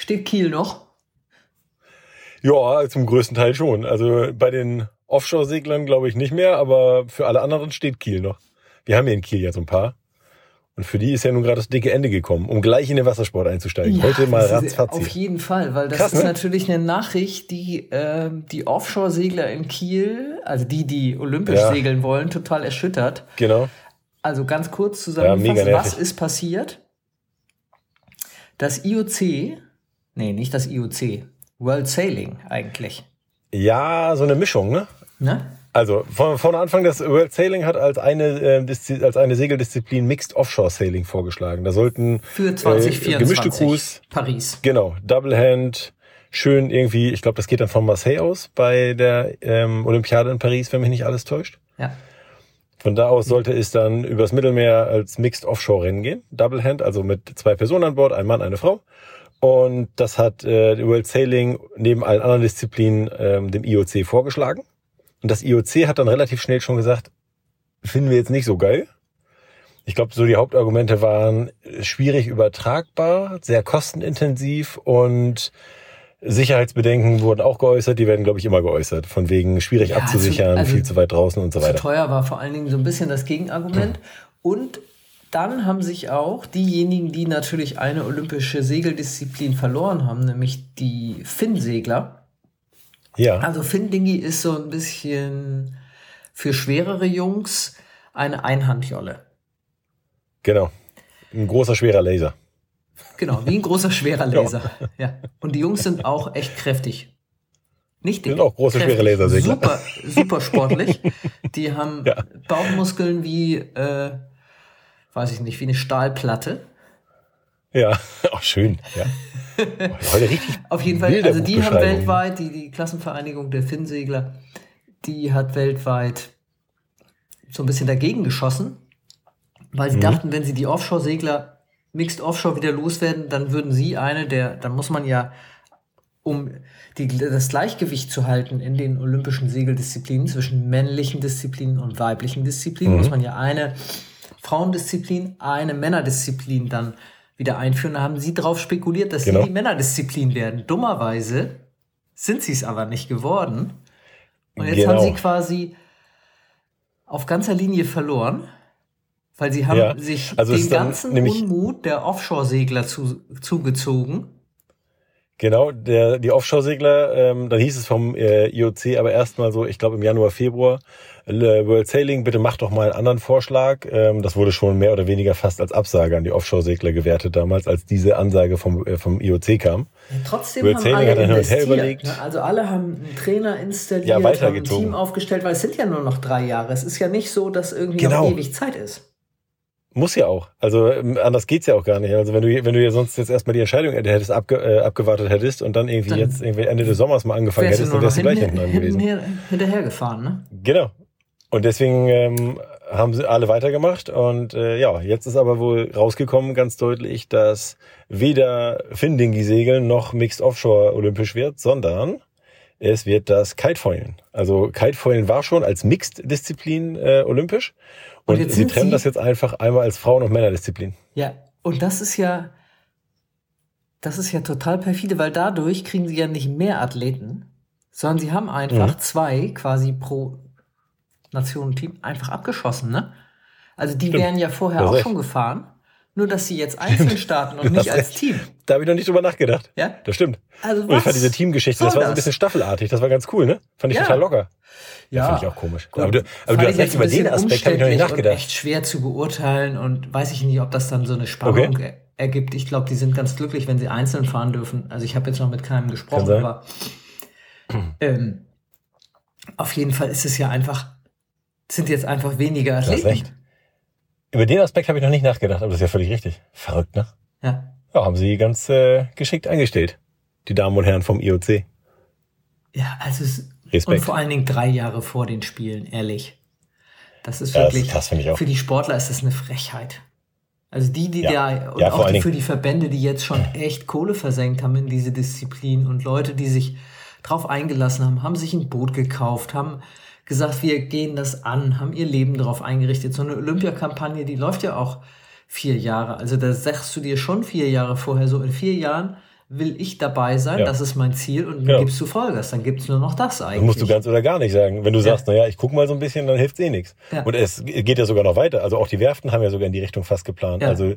Steht Kiel noch? Ja, zum größten Teil schon. Also bei den Offshore-Seglern glaube ich nicht mehr, aber für alle anderen steht Kiel noch. Wir haben hier in Kiel ja so ein paar. Und für die ist ja nun gerade das dicke Ende gekommen, um gleich in den Wassersport einzusteigen. Heute mal ratzfatzi. Auf jeden Fall, weil das Krass, ist ne? natürlich eine Nachricht, die ähm, die Offshore-Segler in Kiel, also die, die olympisch Ja. segeln wollen, total erschüttert. Genau. Also ganz kurz Ja, zusammengefasst, mega nervig. was ist passiert? Das IOC, nee, nicht das IOC, World Sailing eigentlich. Ja, so eine Mischung, ne? Ne? Also von, von Anfang das World Sailing hat als eine äh, als eine Segeldisziplin Mixed Offshore Sailing vorgeschlagen. Da sollten Für äh, 2024. gemischte Crews, Paris. genau, Double Hand, schön irgendwie. Ich glaube, das geht dann von Marseille aus bei der ähm, Olympiade in Paris, wenn mich nicht alles täuscht. Ja. Von da aus sollte es dann übers Mittelmeer als Mixed Offshore Rennen gehen. Double Hand, also mit zwei Personen an Bord, ein Mann, eine Frau. Und das hat äh, World Sailing neben allen anderen Disziplinen ähm, dem IOC vorgeschlagen. Und das IOC hat dann relativ schnell schon gesagt, finden wir jetzt nicht so geil. Ich glaube, so die Hauptargumente waren schwierig übertragbar, sehr kostenintensiv und Sicherheitsbedenken wurden auch geäußert. Die werden, glaube ich, immer geäußert. Von wegen schwierig Ja, abzusichern, zu- also viel zu weit draußen und so Zu weiter. teuer war vor allen Dingen so ein bisschen das Gegenargument. Und dann haben sich auch diejenigen, die natürlich eine olympische Segeldisziplin verloren haben, nämlich die Finn-Segler. Ja. Also Finn-Dingi ist so ein bisschen für schwerere Jungs eine Einhandjolle. Genau. Ein großer, schwerer Laser. Genau, wie ein großer, schwerer Laser. Ja. Und die Jungs sind auch echt kräftig. Nicht dick. Sind auch große, kräftig. schwere Lasersegler. Super, super sportlich. Die haben Ja. Bauchmuskeln wie, äh, weiß ich nicht, wie eine Stahlplatte. Ja, auch schön. Ja. Heute richtig. Auf jeden Fall, also die haben weltweit, die, die Klassenvereinigung der Finnsegler, die hat weltweit so ein bisschen dagegen geschossen, weil sie Mhm. dachten, wenn sie die Offshore-Segler Mixed Offshore wieder loswerden, dann würden sie eine der, dann muss man ja, um die, das Gleichgewicht zu halten in den olympischen Segeldisziplinen zwischen männlichen Disziplinen und weiblichen Disziplinen, Mhm. muss man ja eine Frauendisziplin, eine Männerdisziplin dann wieder einführen. Da haben sie drauf spekuliert, dass Genau. sie die Männerdisziplin werden. Dummerweise sind sie es aber nicht geworden. Und jetzt Genau. haben sie quasi auf ganzer Linie verloren, weil sie haben Ja, sich also den ganzen Unmut der Offshore-Segler zu, zugezogen. Genau, der, die Offshore-Segler, ähm, dann hieß es vom äh, IOC aber erstmal so, ich glaube im Januar, Februar, World Sailing, bitte macht doch mal einen anderen Vorschlag. Ähm, das wurde schon mehr oder weniger fast als Absage an die Offshore-Segler gewertet damals, als diese Ansage vom, äh, vom IOC kam. Trotzdem World haben Sailing alle hat investiert. überlegt. ne? Also alle haben einen Trainer installiert, Ja, haben ein. Team aufgestellt, weil es sind ja nur noch drei Jahre. Es ist ja nicht so, dass irgendwie Genau. noch ewig Zeit ist. Muss ja auch. Also ähm, anders geht's ja auch gar nicht. Also wenn du wenn du ja sonst jetzt erstmal die Entscheidung hättest abge, äh, abgewartet hättest und dann irgendwie Dann jetzt irgendwie Ende des Sommers mal angefangen hättest, dann wärst du gleich hinten, dran gewesen. hinterher, hinterhergefahren, ne? Genau. Und deswegen ähm, haben sie alle weitergemacht und äh, ja, jetzt ist aber wohl rausgekommen ganz deutlich, dass weder Findingi-Segeln noch Mixed Offshore olympisch wird, sondern es wird das Kitefoilen. Also Kitefoilen war schon als Mixed-Disziplin äh, olympisch Und und, jetzt sie trennen sie- das jetzt einfach einmal als Frauen- und Männerdisziplin. Ja, und das ist ja, das ist ja total perfide, weil dadurch kriegen sie ja nicht mehr Athleten, sondern sie haben einfach Mhm. zwei quasi pro Nationenteam einfach abgeschossen, ne? Also die Stimmt. wären ja vorher auch recht. schon gefahren, nur dass sie jetzt einzeln starten und nicht als recht. Team. Da habe ich noch nicht drüber nachgedacht. Ja? Das stimmt. Also Und ich was fand diese Teamgeschichte, das war so ein bisschen staffelartig. Das war ganz cool, ne? Fand ich Ja. total locker. Ja, Finde ich auch komisch. Gut. Aber du, aber Fand du hast jetzt recht, über den Aspekt habe ich noch nicht nachgedacht. echt schwer zu beurteilen und weiß ich nicht, ob das dann so eine Spannung Okay. er- ergibt. Ich glaube, die sind ganz glücklich, wenn sie einzeln fahren dürfen. Also ich habe jetzt noch mit keinem gesprochen, aber ähm, auf jeden Fall ist es ja einfach, sind jetzt einfach weniger Du hast Athleten. recht. Über den Aspekt habe ich noch nicht nachgedacht, aber das ist ja völlig richtig. Verrückt, ne? Ja. Ja, haben sie ganz äh, geschickt eingestellt. die Damen und Herren vom IOC. Ja, also es, Respekt. und vor allen Dingen drei Jahre vor den Spielen, ehrlich. Das ist das wirklich, ich auch. für die Sportler ist das eine Frechheit. Also die, die Ja. da, und Ja, auch die, für die Verbände, die jetzt schon echt Kohle versenkt haben in diese Disziplin und Leute, die sich drauf eingelassen haben, haben sich ein Boot gekauft, haben gesagt, wir gehen das an, haben ihr Leben darauf eingerichtet. So eine Olympiakampagne, die läuft ja auch vier Jahre. Also da sagst du dir schon vier Jahre vorher, so in vier Jahren will ich dabei sein, Ja. das ist mein Ziel und dann Genau. gibst du Vollgas, dann gibt's nur noch das eigentlich. Das musst du ganz oder gar nicht sagen. Wenn du sagst, naja, ich guck mal so ein bisschen, dann hilft's eh nichts. Ja. Und es geht ja sogar noch weiter. Also auch die Werften haben ja sogar in die Richtung fast geplant. Ja. Also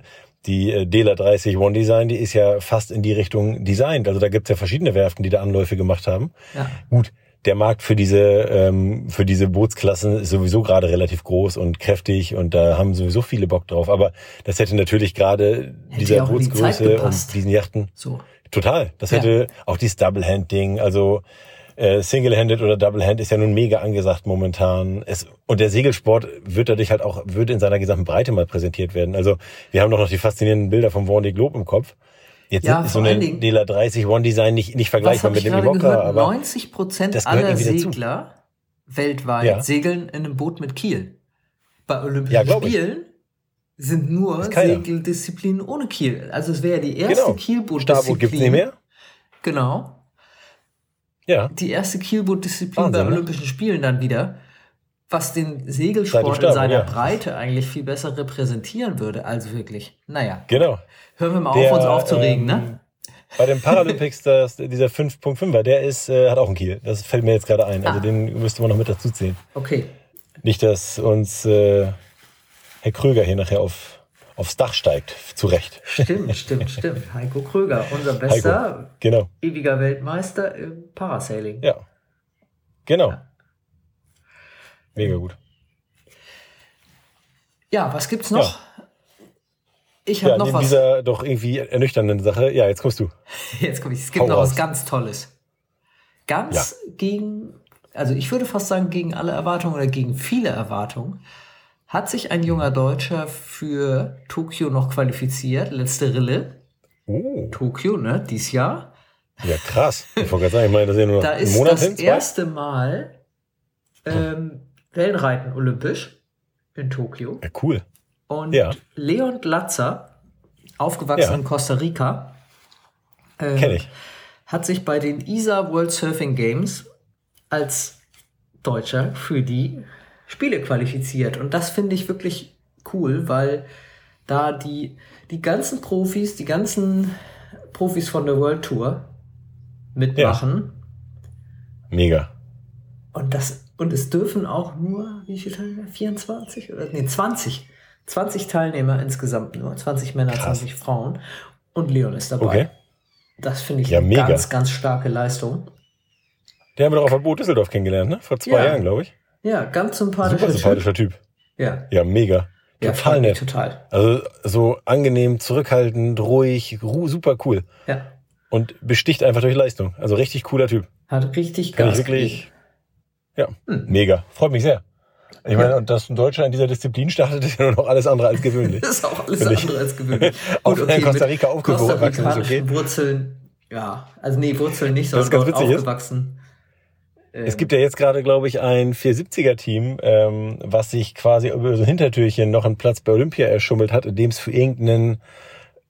die äh, Dela 30 One Design, die ist ja fast in die Richtung designt. Also da gibt's ja verschiedene Werften, die da Anläufe gemacht haben. Ja. Gut, der Markt für diese ähm, für diese Bootsklassen ist sowieso gerade relativ groß und kräftig und da haben sowieso viele Bock drauf. Aber das hätte natürlich gerade dieser die Bootsgröße gepasst. und diesen Yachten So. Total. Das Ja. hätte auch dieses Double-Hand-Ding, also äh, Single-Handed oder Double-Hand ist ja nun mega angesagt momentan. Es, und der Segelsport wird dadurch halt auch, würde in seiner gesamten Breite mal präsentiert werden. Also wir haben doch noch die faszinierenden Bilder vom Vendée Globe im Kopf. Jetzt Ja, ist so eine Dela 30 One Design nicht, nicht vergleichbar mit dem gehört? aber 90 Prozent aller irgendwie dazu. Segler weltweit Ja. segeln in einem Boot mit Kiel. Bei Olympischen Ja, ich. Spielen sind nur. Segeldisziplinen ohne Kiel. Also es wäre die erste genau. Kielboot-Disziplin. Starboot gibt's nicht mehr. Genau. Ja. Die erste Kielboot-Disziplin bei ne? Olympischen Spielen dann wieder. Was den Segelsport in Starboot, seiner ja. Breite eigentlich viel besser repräsentieren würde. Also wirklich. Naja, Genau. hören wir mal Der, auf, uns aufzuregen, ähm, ne? Bei den Paralympics, das, dieser 5.5er, der ist, äh, hat auch einen Kiel. Das fällt mir jetzt gerade ein. Also Ah. den müsste man noch mit dazu zählen. Okay. Nicht, dass uns äh, Herr Kröger hier nachher auf, aufs Dach steigt. Zu Recht. Stimmt, stimmt, stimmt. Heiko Kröger, unser bester Genau. ewiger Weltmeister im Parasailing. Ja. Genau. Mega gut. Ja, was gibt's noch? Ich Ja, habe noch neben was. dieser doch irgendwie ernüchternden Sache. Ja, jetzt kommst du. Jetzt komme ich. Es gibt Hau noch was raus. ganz Tolles. Ganz gegen, also ich würde fast sagen gegen alle Erwartungen oder gegen viele Erwartungen, hat sich ein junger Deutscher für Tokio noch qualifiziert. Letzte Rille. Oh, Tokio, ne? Dies Jahr. ja krass. Ich wollte gerade sagen, ich meine, das ist ja nur noch Da ist Monat das hin. erste Mal ähm, Wellenreiten olympisch in Tokio. Ja, cool. Und Ja. Leon Glatzer, aufgewachsen Ja. in Costa Rica, äh, Kenn ich. hat sich bei den ISA World Surfing Games als Deutscher für die Spiele qualifiziert. Und das finde ich wirklich cool, weil da die, die ganzen Profis, die ganzen Profis von der World Tour mitmachen. Mega. Und das, und es dürfen auch nur, wie viele Teilnehmer? 24 oder, nee, 20. 20 Teilnehmer insgesamt nur. 20 Männer, Krass. 20 Frauen. Und Leon ist dabei. Okay. Das finde ich Ja, eine mega. ganz, ganz starke Leistung. Den haben wir doch auf der Boot Düsseldorf kennengelernt, ne? Vor zwei Ja. Jahren, glaube ich. Ja, ganz sympathischer Super Typ. sympathischer Typ. Ja, Ja, mega. ja Total nett. Total. Also so angenehm, zurückhaltend, ruhig, ru super cool. Ja, Und besticht einfach durch Leistung. Also richtig cooler Typ. hat richtig Kann ich Gas wirklich. Ja, Hm. mega. Freut mich sehr. Ich meine, und dass ein Deutscher in dieser Disziplin startet, ist ja nur noch alles andere als gewöhnlich. Das ist auch alles andere als gewöhnlich. Auch wenn er in Costa Rica aufgewachsen ist, okay. Wurzeln, ja, also nee, Wurzeln nicht, Das sondern ganz witzig ist. aufgewachsen. Es gibt ja jetzt gerade, glaube ich, ein 470er-Team, ähm, was sich quasi über so ein Hintertürchen noch einen Platz bei Olympia erschummelt hat, indem es für irgendeinen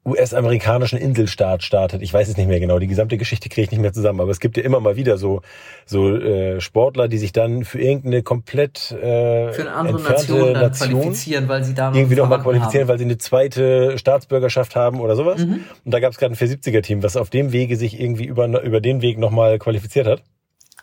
US-amerikanischen Inselstaat startet. Ich weiß es nicht mehr genau. Die gesamte Geschichte kriege ich nicht mehr zusammen. Aber es gibt ja immer mal wieder so so äh, Sportler, die sich dann für irgendeine komplett äh, für eine andere Nation Nation qualifizieren, weil sie da noch irgendwie noch mal qualifizieren, haben. weil sie eine zweite Staatsbürgerschaft haben oder sowas. Mhm. Und da gab es gerade ein 470er-Team, was auf dem Wege sich irgendwie über, über den Weg nochmal qualifiziert hat.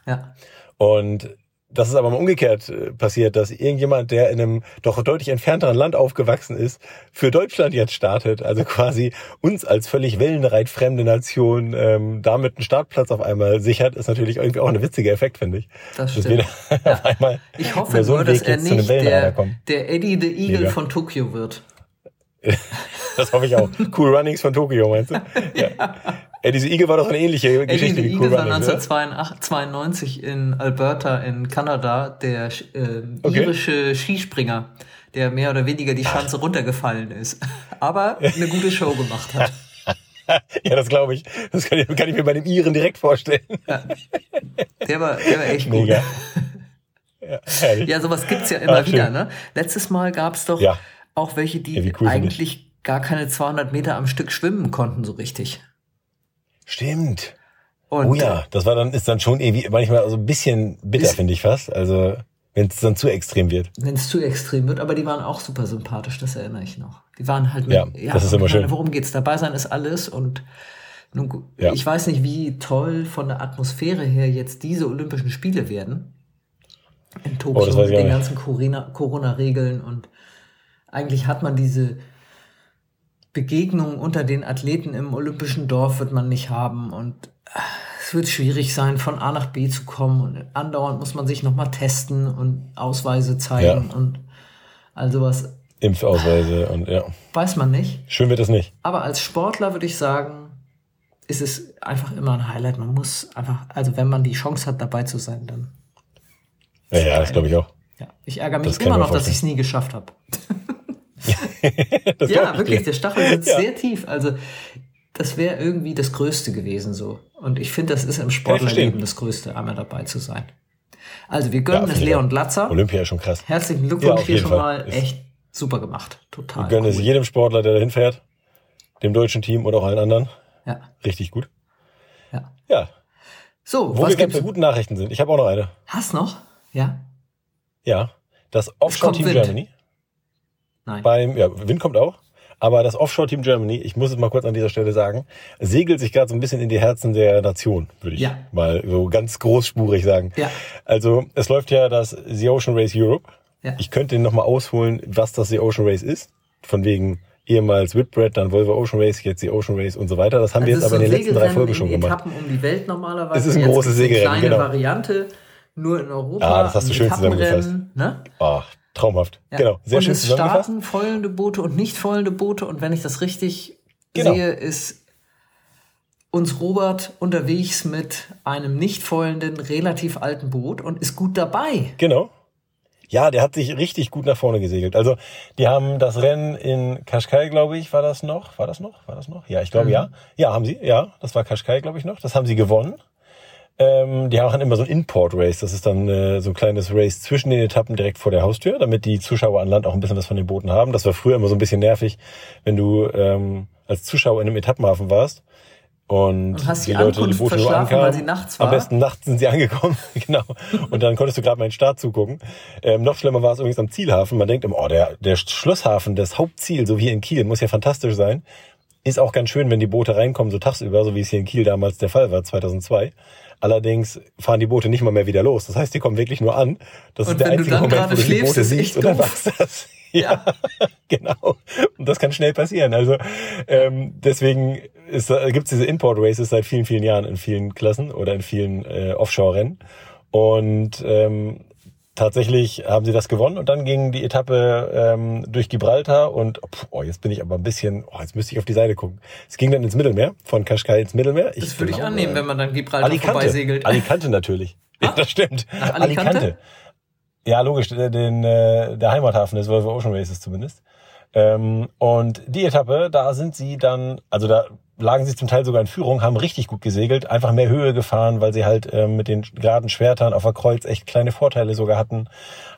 Ja. Und das ist aber mal umgekehrt äh, passiert, dass irgendjemand, der in einem doch deutlich entfernteren Land aufgewachsen ist, für Deutschland jetzt startet. Also quasi uns als völlig wellenreitfremde Nation ähm, damit einen Startplatz auf einmal sichert, ist natürlich irgendwie auch ein witziger Effekt, finde ich. Das stimmt. einmal Ich hoffe so nur, dass er nicht der, der Eddie the Eagle Mega. von Tokio wird. Das hoffe ich auch. Cool Runnings von Tokio, meinst du? Ja. Ey, diese Igel war doch eine ähnliche Eddie Geschichte the wie Cool Eagle war Runnings, oder? 1992 in Alberta in Kanada der äh, Okay. irische Skispringer, der mehr oder weniger die Schanze runtergefallen ist, aber eine gute Show gemacht hat. ja, das glaube ich. Das kann ich, kann ich mir bei dem Iren direkt vorstellen. Der war, der war echt gut. Mega. Ja, herrlich. Ja, sowas gibt's ja immer Ach, wieder. Ne? Letztes Mal gab's doch Ja. auch welche, die Ja, cool eigentlich gar keine 200 Meter am Stück schwimmen konnten so richtig. Stimmt. Und Oh ja, das war dann, ist dann schon irgendwie manchmal so ein bisschen bitter, finde ich fast. Also, wenn es dann zu extrem wird. wenn es zu extrem wird, aber die waren auch super sympathisch, das erinnere ich noch. Die waren halt Ja, das ist immer schön. Worum geht's? Dabei sein ist alles und nun, Ja. ich weiß nicht, wie toll von der Atmosphäre her jetzt diese Olympischen Spiele werden. In Tokio Oh, weiß ich mit den ganzen Corona- Corona-Regeln und eigentlich hat man diese Begegnung unter den Athleten im olympischen Dorf wird man nicht haben und ah, es wird schwierig sein, von A nach B zu kommen und andauernd muss man sich nochmal testen und Ausweise zeigen Ja. und all sowas Impfausweise und ja. weiß man nicht. Schön wird es nicht. Aber als Sportler würde ich sagen, ist es einfach immer ein Highlight. Man muss einfach, also wenn man die Chance hat, dabei zu sein, dann. Ja, ja das glaube ich auch. Ja. Ich ärgere mich Das immer noch, dass ich es nie geschafft habe. Ja, wirklich, der Stachel sitzt Ja. sehr tief. Also das wäre irgendwie das Größte gewesen so. Und ich finde, das ist im Sportlerleben das Größte, einmal dabei zu sein. Also wir gönnen Ja, es Leon. Glatzer. Olympia ist schon krass. Herzlichen Ja, Glückwunsch auf hier schon Fall. mal. Ist- Echt super gemacht. Total. Ich gönne es cool. jedem Sportler, der dahin fährt. Dem deutschen Team und auch allen anderen. Ja, Richtig gut. ja. Ja. So, Wo was wir gibt's? bei guten Nachrichten sind. Ich habe auch noch eine. Hast noch? Ja? Ja. Das Offshore-Team kommt Wind. Germany. Nein. Beim, ja, Wind kommt auch. Aber das Offshore-Team Germany, ich muss es mal kurz an dieser Stelle sagen, segelt sich gerade so ein bisschen in die Herzen der Nation, würde ich Ja. mal so ganz großspurig sagen. Ja. Also es läuft ja das The Ocean Race Europe. Ja. Ich könnte Ihnen nochmal ausholen, was das The Ocean Race ist. Von wegen ehemals Whitbread, dann Volvo Ocean Race, jetzt The Ocean Race und so weiter. Das haben wir Also jetzt es aber in den letzten drei Segelrennen Folgen schon gemacht. Etappen um die Welt normalerweise. Es ist ein Jetzt großes gibt's eine Segelrennen, kleine genau. Variante, nur in Europa. Ah, das hast du schön Etappenrennen, Ne? Ah, traumhaft. Ja. Genau, sehr und schön es starten follende Boote und nicht follende Boote. Und wenn ich das richtig Genau. sehe, ist uns Robert unterwegs mit einem nicht follenden, relativ alten Boot und ist gut dabei. Genau. Ja, der hat sich richtig gut nach vorne gesegelt. Also, die haben das Rennen in Kaschkai, glaube ich, war das noch? War das noch? War das noch? Ja, ich glaube, Mhm. ja. Ja, haben sie. Ja, das war Kaschkai, glaube ich, noch. Das haben sie gewonnen. Ähm, die haben immer so ein Import-Race. Das ist dann äh, so ein kleines Race zwischen den Etappen direkt vor der Haustür, damit die Zuschauer an Land auch ein bisschen was von den Booten haben. Das war früher immer so ein bisschen nervig, wenn du ähm, als Zuschauer in einem Etappenhafen warst. Und, Und hast die Ankunft verschlafen, weil sie nachts war? Am besten nachts sind sie angekommen, genau. Und dann konntest du gerade mal in den Start zugucken. Ähm, noch schlimmer war es übrigens am Zielhafen. Man denkt immer, oh, der, der Schlusshafen, das Hauptziel, so wie in Kiel, muss ja fantastisch sein. Ist auch ganz schön, wenn die Boote reinkommen, so tagsüber, so wie es hier in Kiel damals der Fall war, 2002. Allerdings fahren die Boote nicht mal mehr wieder los. Das heißt, die kommen wirklich nur an. Das Und ist der einzige Moment, wo du die Boote siehst und dann war's das. Ja, genau. Und das kann schnell passieren. Also ähm, deswegen äh, gibt es diese Import-Races seit vielen, vielen Jahren in vielen Klassen oder in vielen äh, Offshore-Rennen. Und ähm, tatsächlich haben sie das gewonnen und dann ging die Etappe ähm, durch Gibraltar und oh, jetzt bin ich aber ein bisschen, oh, jetzt müsste ich auf die Seite gucken. Es ging dann ins Mittelmeer, von Kaschkai ins Mittelmeer. Das würde ich glaube, annehmen, wenn man dann Gibraltar Alicante. vorbeisegelt. Alicante natürlich. Ja, das stimmt. Nach Alicante? Ja, logisch, der- den, äh, der Heimathafen des Volvo Ocean Races zumindest. Ähm, und die Etappe, da sind sie dann, also da lagen sie zum Teil sogar in Führung, haben richtig gut gesegelt, einfach mehr Höhe gefahren, weil sie halt ähm, mit den geraden Schwertern auf der Kreuz echt kleine Vorteile sogar hatten,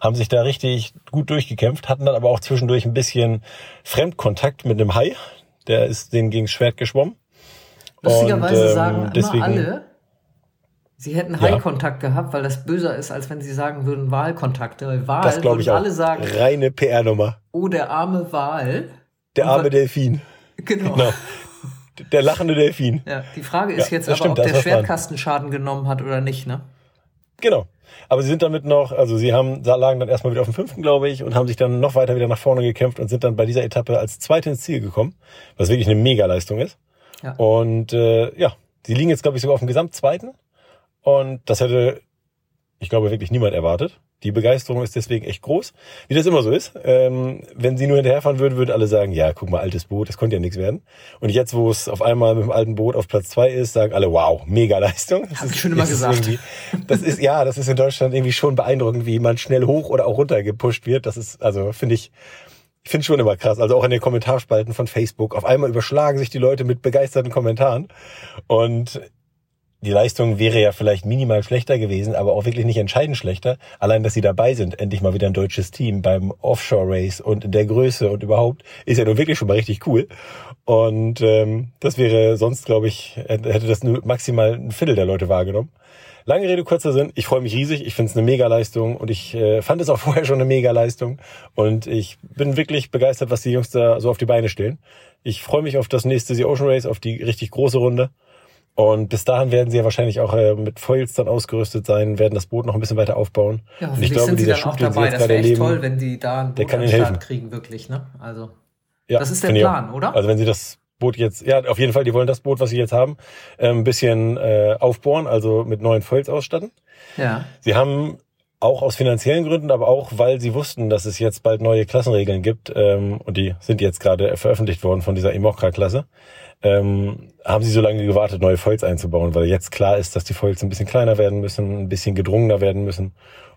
haben sich da richtig gut durchgekämpft, hatten dann aber auch zwischendurch ein bisschen Fremdkontakt mit einem Hai, der ist denen gegen das Schwert geschwommen. Lustigerweise ähm, sagen immer deswegen- alle, sie hätten Ja. Hai-Kontakt gehabt, weil das böser ist, als wenn sie sagen würden Wahlkontakte. Weil Wahl Das glaube ich würden auch. alle sagen, Reine PR-Nummer. oh, der arme Wal. Der arme Delfin. Genau. Genau. Der lachende Delfin. Ja, die Frage ist Ja, jetzt aber, stimmt, ob der. Schwertkasten Schaden genommen hat oder nicht, ne? Genau. Aber sie sind damit noch, also sie haben, lagen dann erstmal wieder auf dem fünften, glaube ich, und haben sich dann noch weiter wieder nach vorne gekämpft und sind dann bei dieser Etappe als Zweite ins Ziel gekommen, was wirklich eine Mega-Leistung ist. Ja. Und äh, ja, sie liegen jetzt, glaube ich, sogar auf dem Gesamtzweiten. Und das hätte, ich glaube, wirklich niemand erwartet. Die Begeisterung ist deswegen echt groß. Wie das immer so ist. Ähm, wenn sie nur hinterherfahren würden, würden alle sagen, ja, guck mal, altes Boot, das konnte ja nichts werden. Und jetzt, wo es auf einmal mit dem alten Boot auf Platz zwei ist, sagen alle, wow, mega Leistung. Das Hab ist- ich schon immer gesagt. Das ist, ja, das ist in Deutschland irgendwie schon beeindruckend, wie man schnell hoch oder auch runter gepusht wird. Das ist, also, finde ich, ich finde schon immer krass. Also auch in den Kommentarspalten von Facebook. Auf einmal überschlagen sich die Leute mit begeisterten Kommentaren. Und die Leistung wäre ja vielleicht minimal schlechter gewesen, aber auch wirklich nicht entscheidend schlechter. Allein, dass sie dabei sind, endlich mal wieder ein deutsches Team beim Offshore Race und in der Größe und überhaupt, ist ja nun wirklich schon mal richtig cool. Und ähm, das wäre sonst, glaube ich, hätte das nur maximal ein Viertel der Leute wahrgenommen. Lange Rede, kurzer Sinn. Ich freue mich riesig. Ich finde es eine Mega-Leistung und ich äh, fand es auch vorher schon eine Mega-Leistung. Und ich bin wirklich begeistert, was die Jungs da so auf die Beine stellen. Ich freue mich auf das nächste The Ocean Race, auf die richtig große Runde. Und bis dahin werden sie ja wahrscheinlich auch äh, mit Foils dann ausgerüstet sein, werden das Boot noch ein bisschen weiter aufbauen. Ja, und ich glaube, dieser Schub, den sie jetzt gerade erleben, toll, wenn die da ein Boot der kann ihnen helfen. kriegen, wirklich. Ne? Also, ja, das ist der Plan, oder? Also wenn sie das Boot jetzt, ja, auf jeden Fall, die wollen das Boot, was sie jetzt haben, äh, ein bisschen äh, aufbohren, also mit neuen Foils ausstatten. Ja. Sie haben auch aus finanziellen Gründen, aber auch, weil sie wussten, dass es jetzt bald neue Klassenregeln gibt, ähm, und die sind jetzt gerade veröffentlicht worden von dieser Imokra-Klasse, ähm, haben sie so lange gewartet, neue Foils einzubauen, weil jetzt klar ist, dass die Foils ein bisschen kleiner werden müssen, ein bisschen gedrungener werden müssen.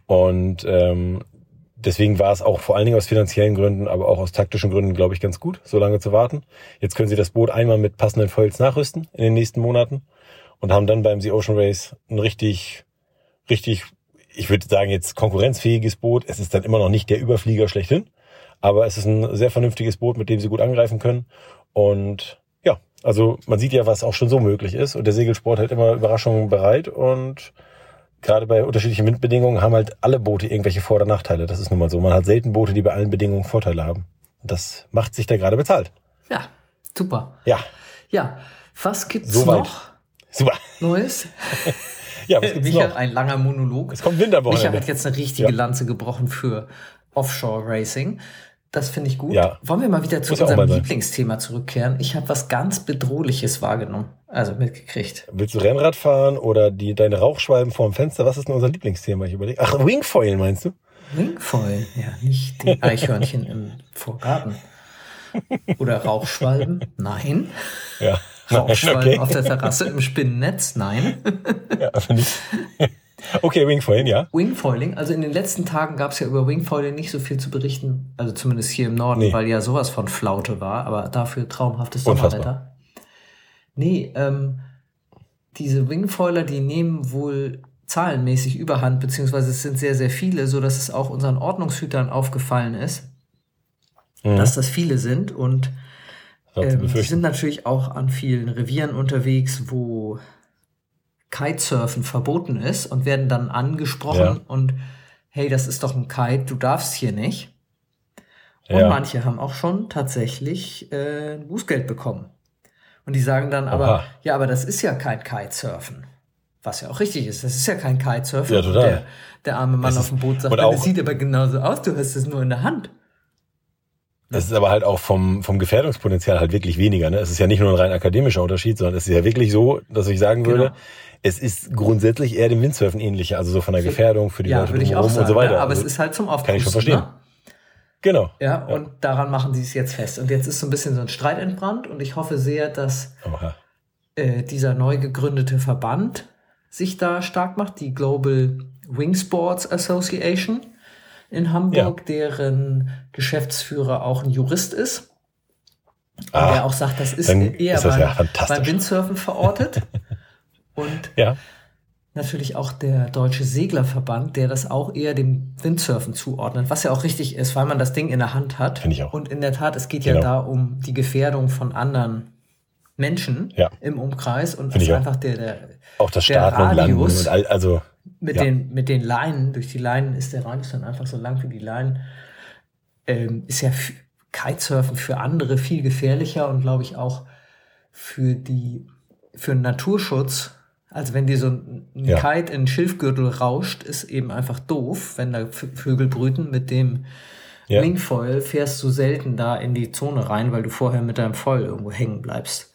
Und ähm, deswegen war es auch vor allen Dingen aus finanziellen Gründen, aber auch aus taktischen Gründen, glaube ich, ganz gut, so lange zu warten. Jetzt können sie das Boot einmal mit passenden Foils nachrüsten in den nächsten Monaten und haben dann beim Sea Ocean Race ein richtig, richtig, ich würde sagen jetzt konkurrenzfähiges Boot. Es ist dann immer noch nicht der Überflieger schlechthin, aber es ist ein sehr vernünftiges Boot, mit dem sie gut angreifen können. Und ja, also man sieht ja, was auch schon so möglich ist. Und der Segelsport hält immer Überraschungen bereit und gerade bei unterschiedlichen Windbedingungen haben halt alle Boote irgendwelche Vor- oder Nachteile. Das ist nun mal so. Man hat selten Boote, die bei allen Bedingungen Vorteile haben. Das macht sich da gerade bezahlt. Ja, super. Ja. Ja, was gibt's Soweit. noch Super. Neues? Ja, was gibt's Micha, noch? ein langer Monolog. Es kommt Winter Micha hat jetzt eine richtige Ja. Lanze gebrochen für Offshore Racing. Das finde ich gut. Ja. Wollen wir mal wieder zu unserem. Lieblingsthema zurückkehren? Ich habe was ganz Bedrohliches wahrgenommen, also mitgekriegt. Willst du Rennrad fahren oder die, deine Rauchschwalben vorm Fenster? Was ist denn unser Lieblingsthema? Ich überlege. Ach, Wingfoil meinst du? Wingfoil, ja, nicht die Eichhörnchen im Vorgarten. Oder Rauchschwalben? Nein. Ja. Rauchschwalben okay. auf der Terrasse im Spinnennetz? Nein. Ja, also nicht. Okay, Wingfoil, ja. Wingfoiling, also in den letzten Tagen gab es ja über Wingfoiling nicht so viel zu berichten, also zumindest hier im Norden, Nee. weil ja sowas von Flaute war, aber dafür traumhaftes. Sommerwetter. Nee, ähm, diese Wingfoiler, die nehmen wohl zahlenmäßig überhand, beziehungsweise es sind sehr, sehr viele, so dass es auch unseren Ordnungshütern aufgefallen ist, Mhm. dass das viele sind und ähm, sie befürchten. sind natürlich auch an vielen Revieren unterwegs, wo Kitesurfen verboten ist und werden dann angesprochen Ja. und hey, das ist doch ein Kite, du darfst hier nicht. Und Ja. manche haben auch schon tatsächlich äh, ein Bußgeld bekommen. Und die sagen dann aber, ja, aber das ist ja kein Kitesurfen. Was ja auch richtig ist. Das ist ja kein Kitesurfen. Ja, total. Der, der arme Mann Es auf dem Boot sagt, das sieht aber genauso aus, du hast es nur in der Hand. Das ist aber halt auch vom, vom Gefährdungspotenzial halt wirklich weniger. Ne? Es ist ja nicht nur ein rein akademischer Unterschied, sondern es ist ja wirklich so, dass ich sagen würde, Genau. es ist grundsätzlich eher dem Windsurfen ähnlicher, also so von der Gefährdung für die ja, Leute drumherum sagen. und so weiter. Ja, aber also, es ist halt zum Aufpusten. kann ich schon verstehen. Ne? genau. Ja, und daran machen sie es jetzt fest. Und jetzt ist so ein bisschen so ein Streit entbrannt und ich hoffe sehr, dass äh, dieser neu gegründete Verband sich da stark macht, die Global Wing Sports Association in Hamburg, deren Geschäftsführer auch ein Jurist ist. Ah, der auch sagt, das ist eher ist das beim, ja fantastisch. beim Windsurfen verortet. und Ja, natürlich auch der Deutsche Seglerverband, der das auch eher dem Windsurfen zuordnet, was ja auch richtig ist, weil man das Ding in der Hand hat. Finde ich auch. Und in der Tat, es geht ja Genau. da um die Gefährdung von anderen Menschen Ja. im Umkreis und das ich ist auch. einfach der, der auch das Starten und Landen und all, also mit, Ja. den, mit den Leinen, durch die Leinen ist der Radius dann einfach so lang wie die Leinen, ähm, ist ja Kitesurfen für andere viel gefährlicher und glaube ich auch für die für den Naturschutz. Also wenn dir so ein Ja. Kite in den Schilfgürtel rauscht, ist eben einfach doof, wenn da Vögel brüten. Mit dem Ja. Wingfoil fährst du selten da in die Zone rein, weil du vorher mit deinem Foil irgendwo hängen bleibst.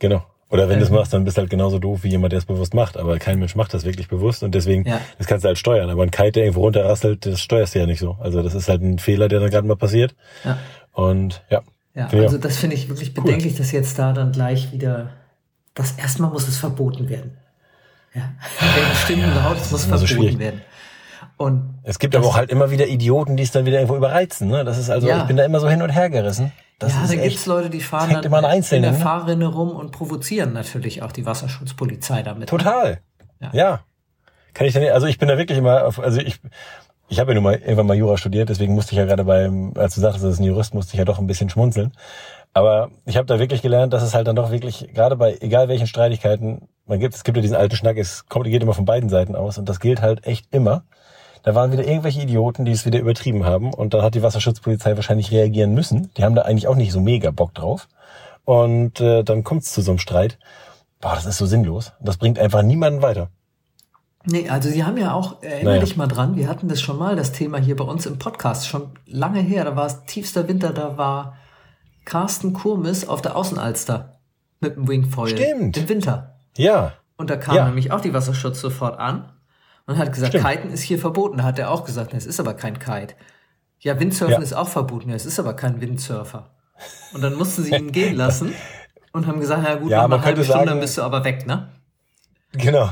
Genau. Oder wenn du es Ähm. machst, dann bist du halt genauso doof wie jemand, der es bewusst macht. Aber kein Mensch macht das wirklich bewusst und deswegen, Ja. das kannst du halt steuern. Aber ein Kite, der irgendwo runterrasselt, das steuerst du ja nicht so. Also das ist halt ein Fehler, der dann gerade mal passiert. Ja. Und ja, Ja, also das finde ich wirklich bedenklich, dass jetzt da dann gleich wieder, das erstmal muss es verboten werden. Ja, werden Stimmen laut, es muss verboten schwierig. werden. Und Es gibt aber auch halt immer wieder Idioten, die es dann wieder irgendwo überreizen. Ne? Das ist also, Ja. ich bin da immer so hin und her gerissen. Das ja, da echt, gibt's Leute, die fahren dann immer in der ne? Fahrrinne rum und provozieren natürlich auch die Wasserschutzpolizei damit. Total. Ja. Ja. Kann ich denn, also ich bin da wirklich immer, auf, also ich, ich habe ja nun mal irgendwann mal Jura studiert, deswegen musste ich ja gerade beim, als du sagtest, das ist ein Jurist, musste ich ja doch ein bisschen schmunzeln. Aber ich habe da wirklich gelernt, dass es halt dann doch wirklich, gerade bei egal welchen Streitigkeiten, man gibt, es gibt ja diesen alten Schnack, es kommt, geht immer von beiden Seiten aus und das gilt halt echt immer. Da waren wieder irgendwelche Idioten, die es wieder übertrieben haben und dann hat die Wasserschutzpolizei wahrscheinlich reagieren müssen. Die haben da eigentlich auch nicht so mega Bock drauf. Und äh, dann kommt es zu so einem Streit. Boah, das ist so sinnlos. Das bringt einfach niemanden weiter. Nee, also sie haben ja auch, erinnere Naja. dich mal dran, wir hatten das schon mal, das Thema hier bei uns im Podcast, schon lange her, da war es tiefster Winter, da war Carsten Kurmis auf der Außenalster mit dem Wingfoil. Stimmt. Im Winter. Ja, Und da kam Ja. nämlich auch die Wasserschutz sofort an und hat gesagt, Stimmt. Kiten ist hier verboten. Da hat er auch gesagt, es ist aber kein Kite. Ja, Windsurfen Ja. ist auch verboten. Ja, es ist aber kein Windsurfer. Und dann mussten sie ihn gehen lassen und haben gesagt, ja gut, Ja, noch eine halbe Stunde, sagen- dann bist du aber weg, ne? genau.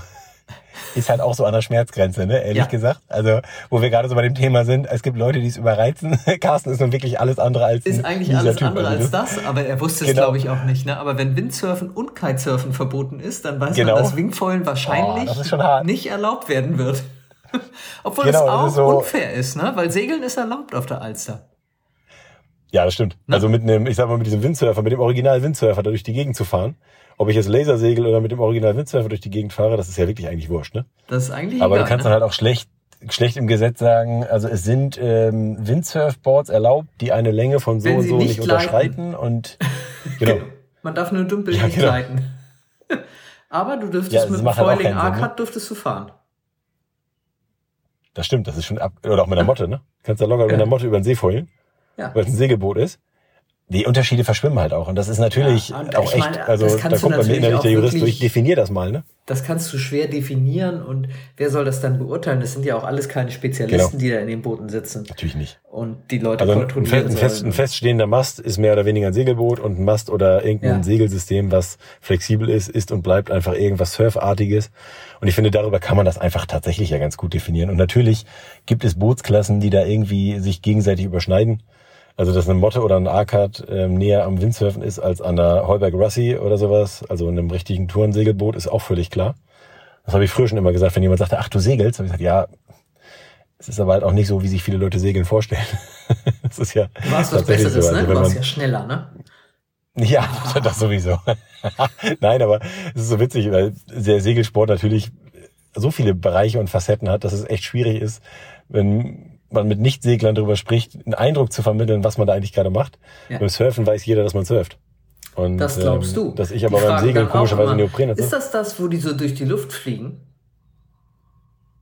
Ist halt auch so an der Schmerzgrenze, ne? Ehrlich Ja. gesagt. Also, wo wir gerade so bei dem Thema sind, es gibt Leute, die es überreizen. Carsten ist nun wirklich alles andere als Ist eigentlich alles Typ. andere Also als das, aber er wusste es, Genau. glaube ich, auch nicht. Ne? Aber wenn Windsurfen und Kitesurfen verboten ist, dann weiß Genau. man, dass Wingfoilen wahrscheinlich Oh, schon hart. nicht erlaubt werden wird. Obwohl Genau, es auch ist so- unfair ist, ne? weil Segeln ist erlaubt auf der Alster. Ja, das stimmt. Ne? Also mit einem, ich sag mal, mit diesem Windsurfer, mit dem Original Windsurfer da durch die Gegend zu fahren. Ob ich jetzt Lasersegel oder mit dem Original Windsurfer durch die Gegend fahre, das ist ja wirklich eigentlich wurscht, ne? Das ist eigentlich Aber egal. du kannst ne? dann halt auch schlecht, schlecht im Gesetz sagen, also es sind ähm, Windsurfboards erlaubt, die eine Länge von so Wenn und so nicht nicht unterschreiten und genau. Man darf nur Dümpel Ja, nicht genau. gleiten. Aber du dürftest Ja, mit dem halt Foiling Sinn, A-Cut dürftest du fahren. Das stimmt, das ist schon ab, oder auch mit der Motte, ne? Kannst da locker mit Ja. der Motte über den See foilen, Ja. weil es ein Segelboot ist. Die Unterschiede verschwimmen halt auch. Und das ist natürlich Ja, auch echt, meine, also das da kommt bei mir innerlich der Jurist durch, definier das mal, ne? Das kannst du schwer definieren und wer soll das dann beurteilen? Das sind ja auch alles keine Spezialisten, Genau. die da in den Booten sitzen Natürlich nicht. und die Leute Also ein, kontrollieren fest, ein, fest, ein feststehender Mast ist mehr oder weniger ein Segelboot und ein Mast oder irgendein Ja. Segelsystem, was flexibel ist, ist und bleibt einfach irgendwas Surfartiges. Und ich finde, darüber kann man das einfach tatsächlich ja ganz gut definieren. Und natürlich gibt es Bootsklassen, die da irgendwie sich gegenseitig überschneiden. Also, dass eine Motte oder ein A-Cut ähm, näher am Windsurfen ist als an der Heuberg Russi oder sowas, also in einem richtigen Tourensegelboot, ist auch völlig klar. Das habe ich früher schon immer gesagt, wenn jemand sagte, ach, du segelst, habe ich gesagt, ja, es ist aber halt auch nicht so, wie sich viele Leute Segeln vorstellen. das ist ja Du warst was Besseres, so. ne? Also, Du wenn warst man, ja schneller, ne? ja, das sowieso. Nein, aber es ist so witzig, weil der Segelsport natürlich so viele Bereiche und Facetten hat, dass es echt schwierig ist, wenn man mit Nichtseglern darüber spricht, einen Eindruck zu vermitteln, was man da eigentlich gerade macht. Ja. Beim Surfen weiß jeder, dass man surft. Und, Das glaubst ähm, du. Dass ich aber beim Segeln komischerweise Neopren Ist das das, wo die so durch die Luft fliegen?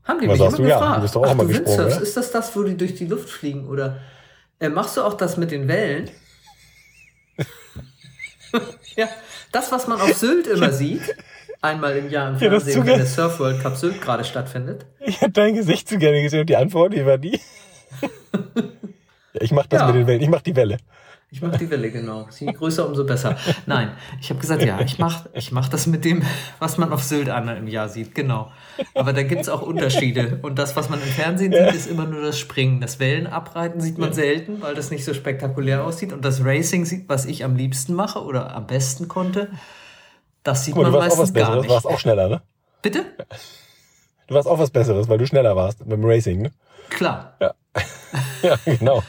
Haben die Was mich sagst immer du? Ja, gefragt. du bist doch auch Ach, immer du gesprungen, oder? ist das das, wo die durch die Luft fliegen? Oder äh, machst du auch das mit den Wellen? ja, das, was man auf Sylt immer sieht, einmal im Jahr im Ja, Fernsehen, wenn zuge- der Surf World Cup Sylt gerade stattfindet. Ich hätte dein Gesicht zu gerne gesehen und die Antwort, wie war die? ja, ich mach das Ja. mit den Wellen, ich mach die Welle. Ich mache die Welle, genau. Je größer, umso besser. Nein, ich habe gesagt, ja, ich mache ich mach das mit dem, was man auf Sylt einmal im Jahr sieht, genau. Aber da gibt's auch Unterschiede. Und das, was man im Fernsehen sieht, ist immer nur das Springen. Das Wellenabreiten sieht man selten, weil das nicht so spektakulär aussieht. Und das Racing sieht, was ich am liebsten mache oder am besten konnte, das sieht Guck mal, du man warst auch was meistens gar nicht. warst auch schneller, ne? Bitte? Du warst auch was Besseres, weil du schneller warst beim Racing, ne? Klar. Ja, genau.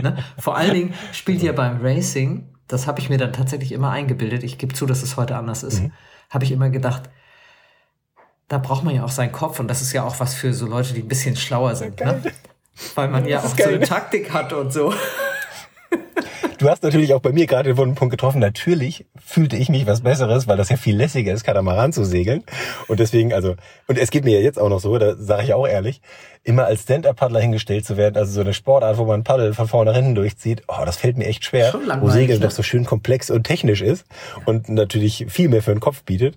Ne? Vor allen Dingen spielt ja beim Racing, das habe ich mir dann tatsächlich immer eingebildet, ich gebe zu, dass es heute anders ist, Mhm. habe ich immer gedacht, da braucht man ja auch seinen Kopf und das ist ja auch was für so Leute, die ein bisschen schlauer sind. Ne? Weil man ja auch ist so geil, eine ne? Taktik hat und so. Du hast natürlich auch bei mir gerade den Punkt getroffen. Natürlich fühlte ich mich was Besseres, weil das ja viel lässiger ist, Katamaran zu segeln. Und deswegen, also, und es geht mir ja jetzt auch noch so, da sage ich auch ehrlich, immer als Stand-Up-Paddler hingestellt zu werden, also so eine Sportart, wo man Paddel von vorne nach hinten durchzieht, oh, das fällt mir echt schwer. Wo Segeln ne? doch so schön komplex und technisch ist und natürlich viel mehr für den Kopf bietet.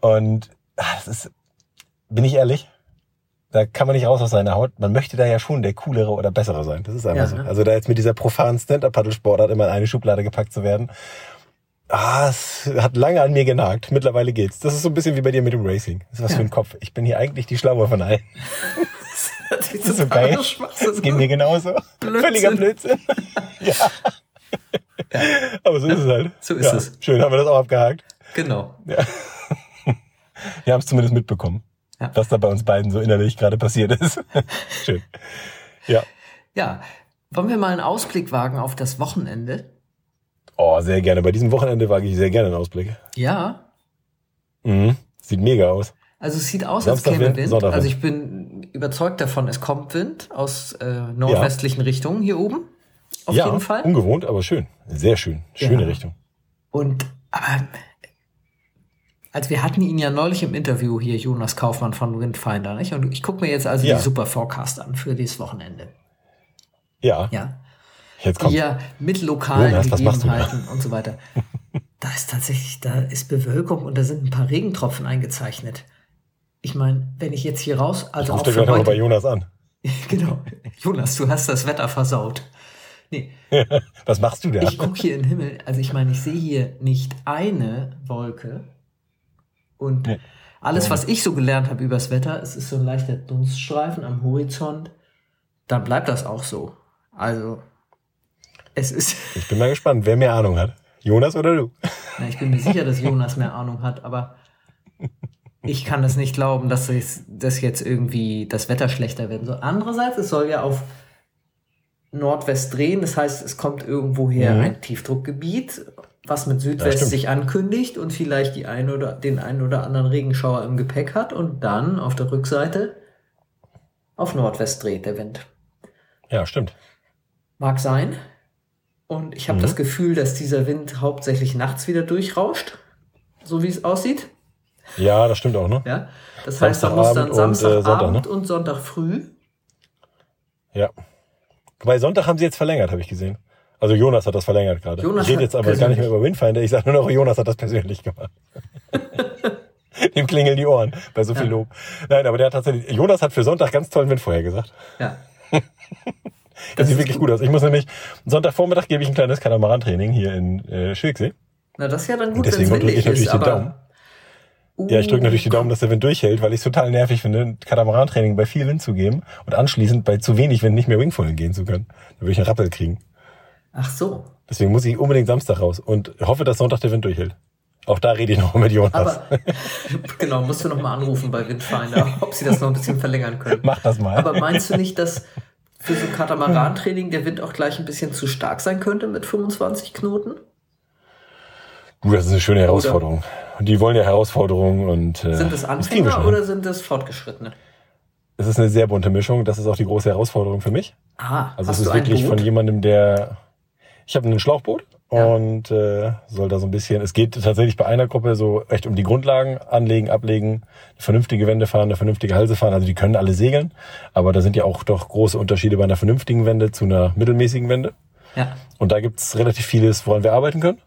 Und ah, das ist, bin ich ehrlich, da kann man nicht raus aus seiner Haut. Man möchte da ja schon der coolere oder bessere sein. Das ist einfach Ja, so. ne? Also da jetzt mit dieser profanen Stand-Up-Paddle-Sportart immer in eine Schublade gepackt zu werden, ah, es hat lange an mir genagt. Mittlerweile geht's. Das ist so ein bisschen wie bei dir mit dem Racing. Das ist was Ja. für ein Kopf. Ich bin hier eigentlich die Schlaue von allen. Das Das ist so geil. Das geht mir genauso. Blödsinn. Völliger Blödsinn. ja. Aber so ist es halt. So ist ja. es. Schön, haben wir das auch abgehakt. Genau. Wir haben es zumindest mitbekommen, Ja. was da bei uns beiden so innerlich gerade passiert ist. Schön. Ja. Ja, wollen wir mal einen Ausblick wagen auf das Wochenende? Oh, sehr gerne. Bei diesem Wochenende wage ich sehr gerne einen Ausblick. Ja, Mhm. Sieht mega aus. also es sieht aus, als Samstag käme Wind, Wind. Also ich bin überzeugt davon, es kommt Wind aus äh, nordwestlichen Richtungen hier oben. Auf ja, jeden Fall. ungewohnt, aber schön. Sehr schön. Schöne Ja. Richtung. Und aber als wir hatten ihn ja neulich im Interview hier, Jonas Kaufmann von Windfinder, nicht? Und ich gucke mir jetzt also Ja. die Super Forecast an für dieses Wochenende. Ja, Ja. jetzt kommt. Hier mit lokalen Jonas? Gegebenheiten und so weiter. Da ist tatsächlich, da ist Bewölkung und da sind ein paar Regentropfen eingezeichnet. Ich meine, wenn ich jetzt hier raus, also Ruf auch dir für gleich nochmal bei Jonas an. genau, Jonas, du hast das Wetter versaut. Nee, Was machst du da? ich gucke hier in den Himmel, also ich meine, ich sehe hier nicht eine Wolke und Nee. alles, was ich so gelernt habe übers Wetter, es ist so ein leichter Dunststreifen am Horizont, dann bleibt das auch so. Also, es ist, Ich bin mal gespannt, wer mehr Ahnung hat. Jonas oder du? Na, ich bin mir sicher, dass Jonas mehr Ahnung hat, aber ich kann es nicht glauben, dass, es, dass jetzt irgendwie das Wetter schlechter werden soll. Andererseits, es soll ja auf Nordwest drehen, das heißt, es kommt irgendwoher Mhm. ein Tiefdruckgebiet, was mit Ja, Südwest stimmt. sich ankündigt und vielleicht die ein oder, den einen oder anderen Regenschauer im Gepäck hat und dann auf der Rückseite auf Nordwest dreht der Wind. Ja, stimmt. Mag sein. Und ich habe Mhm. das Gefühl, dass dieser Wind hauptsächlich nachts wieder durchrauscht, so wie es aussieht. Ja, das stimmt auch, ne? Ja, das heißt, da muss dann Samstagabend und, äh, Sonntag, und, Sonntag früh. Ja. Bei Sonntag haben sie jetzt verlängert, habe ich gesehen. Also Jonas hat das verlängert gerade. Jonas Ich rede jetzt aber gar nicht mehr über Windfinder. Ich sage nur noch, Jonas hat das persönlich gemacht. Dem klingeln die Ohren bei so viel Ja. Lob. Nein, aber der hat tatsächlich, Jonas hat für Sonntag ganz tollen Wind vorher gesagt. Ja. Das, sieht wirklich gut. aus. Ich muss nämlich, Sonntagvormittag gebe ich ein kleines Katamaran-Training hier in äh, Schilksee. Na, das ist ja dann gut, wenn es Deswegen drücke windig ich natürlich ist, den aber. Daumen. Ja, ich drücke natürlich die Daumen, dass der Wind durchhält, weil ich es total nervig finde, Katamaran-Training bei viel Wind zu geben und anschließend bei zu wenig Wind nicht mehr Wingfoilen gehen zu können. Da würde ich einen Rappel kriegen. Ach so. Deswegen muss ich unbedingt Samstag raus und hoffe, dass Sonntag der Wind durchhält. Auch da rede ich noch mit Jonas. Aber genau, musst du noch mal anrufen bei Windfinder, ob sie das noch ein bisschen verlängern können. Mach das mal. Aber meinst du nicht, dass für so ein Katamaran-Training der Wind auch gleich ein bisschen zu stark sein könnte mit 25 Knoten? du, das ist eine schöne Herausforderung. Und die wollen ja Herausforderungen und äh, Sind das Anfänger schon oder hin. sind das Fortgeschrittene? Es ist eine sehr bunte Mischung. Das ist auch die große Herausforderung für mich. Ah, Also es ist wirklich Boot? von jemandem, der. Ich habe ein Schlauchboot Ja. und äh, soll da so ein bisschen. Es geht tatsächlich bei einer Gruppe so recht um die Grundlagen, anlegen, ablegen, eine vernünftige Wende fahren, eine vernünftige Halse fahren. Also die können alle segeln, aber da sind ja auch doch große Unterschiede bei einer vernünftigen Wende zu einer mittelmäßigen Wende. Ja. Und da gibt's relativ vieles, woran wir arbeiten können.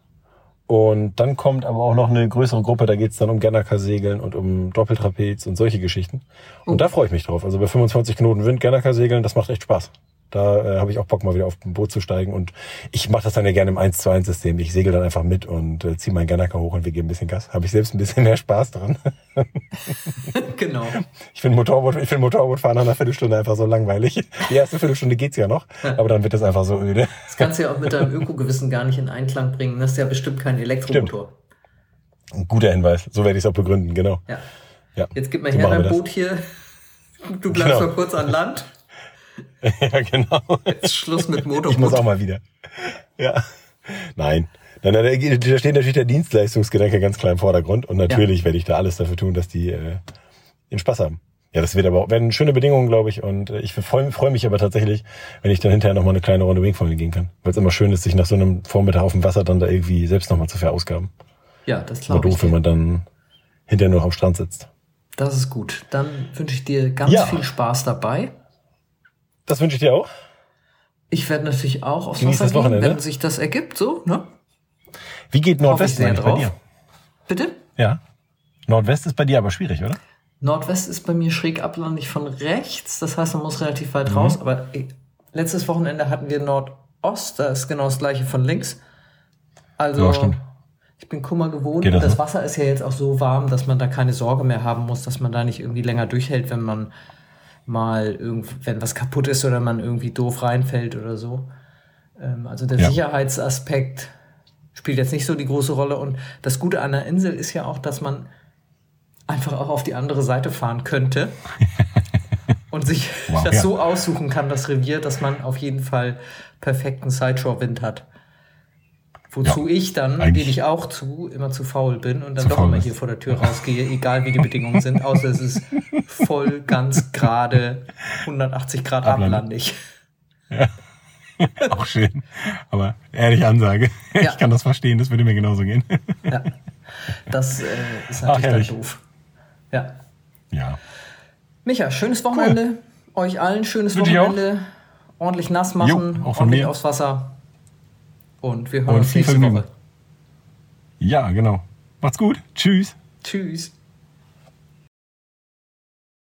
Und dann kommt aber auch noch eine größere Gruppe, da geht's dann um Gernaker-Segeln und um Doppeltrapez und solche Geschichten. Und da freue ich mich drauf. Also bei 25 Knoten Wind Gernaker-Segeln, das macht echt Spaß. Da äh, habe ich auch Bock, mal wieder auf ein Boot zu steigen. Und ich mache das dann ja gerne im 1 zu 1 System. Ich segel dann einfach mit und äh, ziehe meinen Gernaker hoch und wir geben ein bisschen Gas. Habe ich selbst ein bisschen mehr Spaß dran. genau. Ich finde Motorboot, ich finde Motorbootfahren nach einer Viertelstunde einfach so langweilig. Die erste Viertelstunde geht's ja noch, aber dann wird es einfach so öde. Das kannst du ja auch mit deinem Ökogewissen gar nicht in Einklang bringen. Das ist ja bestimmt kein Elektromotor. Ein guter Hinweis. So werde ich es auch begründen, genau. Ja. Ja. Jetzt gib mal So her dein. Boot hier. Du bleibst Genau. mal kurz an Land. Ja, genau. Jetzt Schluss mit Ich muss Motorboot. auch mal wieder. Ja. Nein. Nein, da da steht natürlich der Dienstleistungsgedanke ganz klar im Vordergrund und natürlich werde ich da alles dafür tun, dass die äh, den Spaß haben. Ja, das wird aber auch, werden schöne Bedingungen, glaube ich. Und äh, ich freue freu mich aber tatsächlich, wenn ich dann hinterher noch mal eine kleine Runde Wingfoilen gehen kann. Weil es immer schön ist, sich nach so einem Vormittag auf dem Wasser dann da irgendwie selbst noch mal zu verausgaben. Ja, das glaube ich. doof, wenn man dann hinterher nur am Strand sitzt. Das ist gut. Dann wünsche ich dir ganz Ja. viel Spaß dabei. Das wünsche ich dir auch. Ich werde natürlich auch aufs Genieß Wasser gehen, Wochenende. wenn sich das ergibt, so, ne? Wie geht Nordwest eigentlich bei dir? Bitte? Ja. Nordwest ist bei dir aber schwierig, oder? Nordwest ist bei mir schräg ablandig von rechts, das heißt, man muss relativ Mhm. weit raus, aber ey, letztes Wochenende hatten wir Nordost, da ist genau das gleiche von links. Also, Ja, stimmt. ich bin Kummer gewohnt. Geht das, das? Wasser ist ja jetzt auch so warm, dass man da keine Sorge mehr haben muss, dass man da nicht irgendwie länger durchhält, wenn man mal irgend, wenn was kaputt ist oder man irgendwie doof reinfällt oder so. Ähm, also der Ja. Sicherheitsaspekt spielt jetzt nicht so die große Rolle. Und das Gute an der Insel ist ja auch, dass man einfach auch auf die andere Seite fahren könnte und sich Wow, das ja. so aussuchen kann, das Revier, dass man auf jeden Fall perfekten Sideshore-Wind hat. Wozu Ja, ich dann, gebe ich auch zu, immer zu faul bin und dann doch immer hier vor der Tür rausgehe, egal wie die Bedingungen sind, außer es ist voll, ganz gerade, 180 Grad ablandig. Auch schön. Aber ehrliche Ansage. Ja. Ich kann das verstehen, das würde mir genauso gehen. Ja. Das äh, ist Ach, natürlich dann doof. Ja. Ja. Micha, schönes Wochenende. Euch allen schönes Wünsche. Wochenende. Ordentlich nass machen, Jo, auch von ordentlich mir. aufs Wasser. Und wir hören Und uns nächste Vergnügen. Woche. Ja, genau. Macht's gut. Tschüss. Tschüss.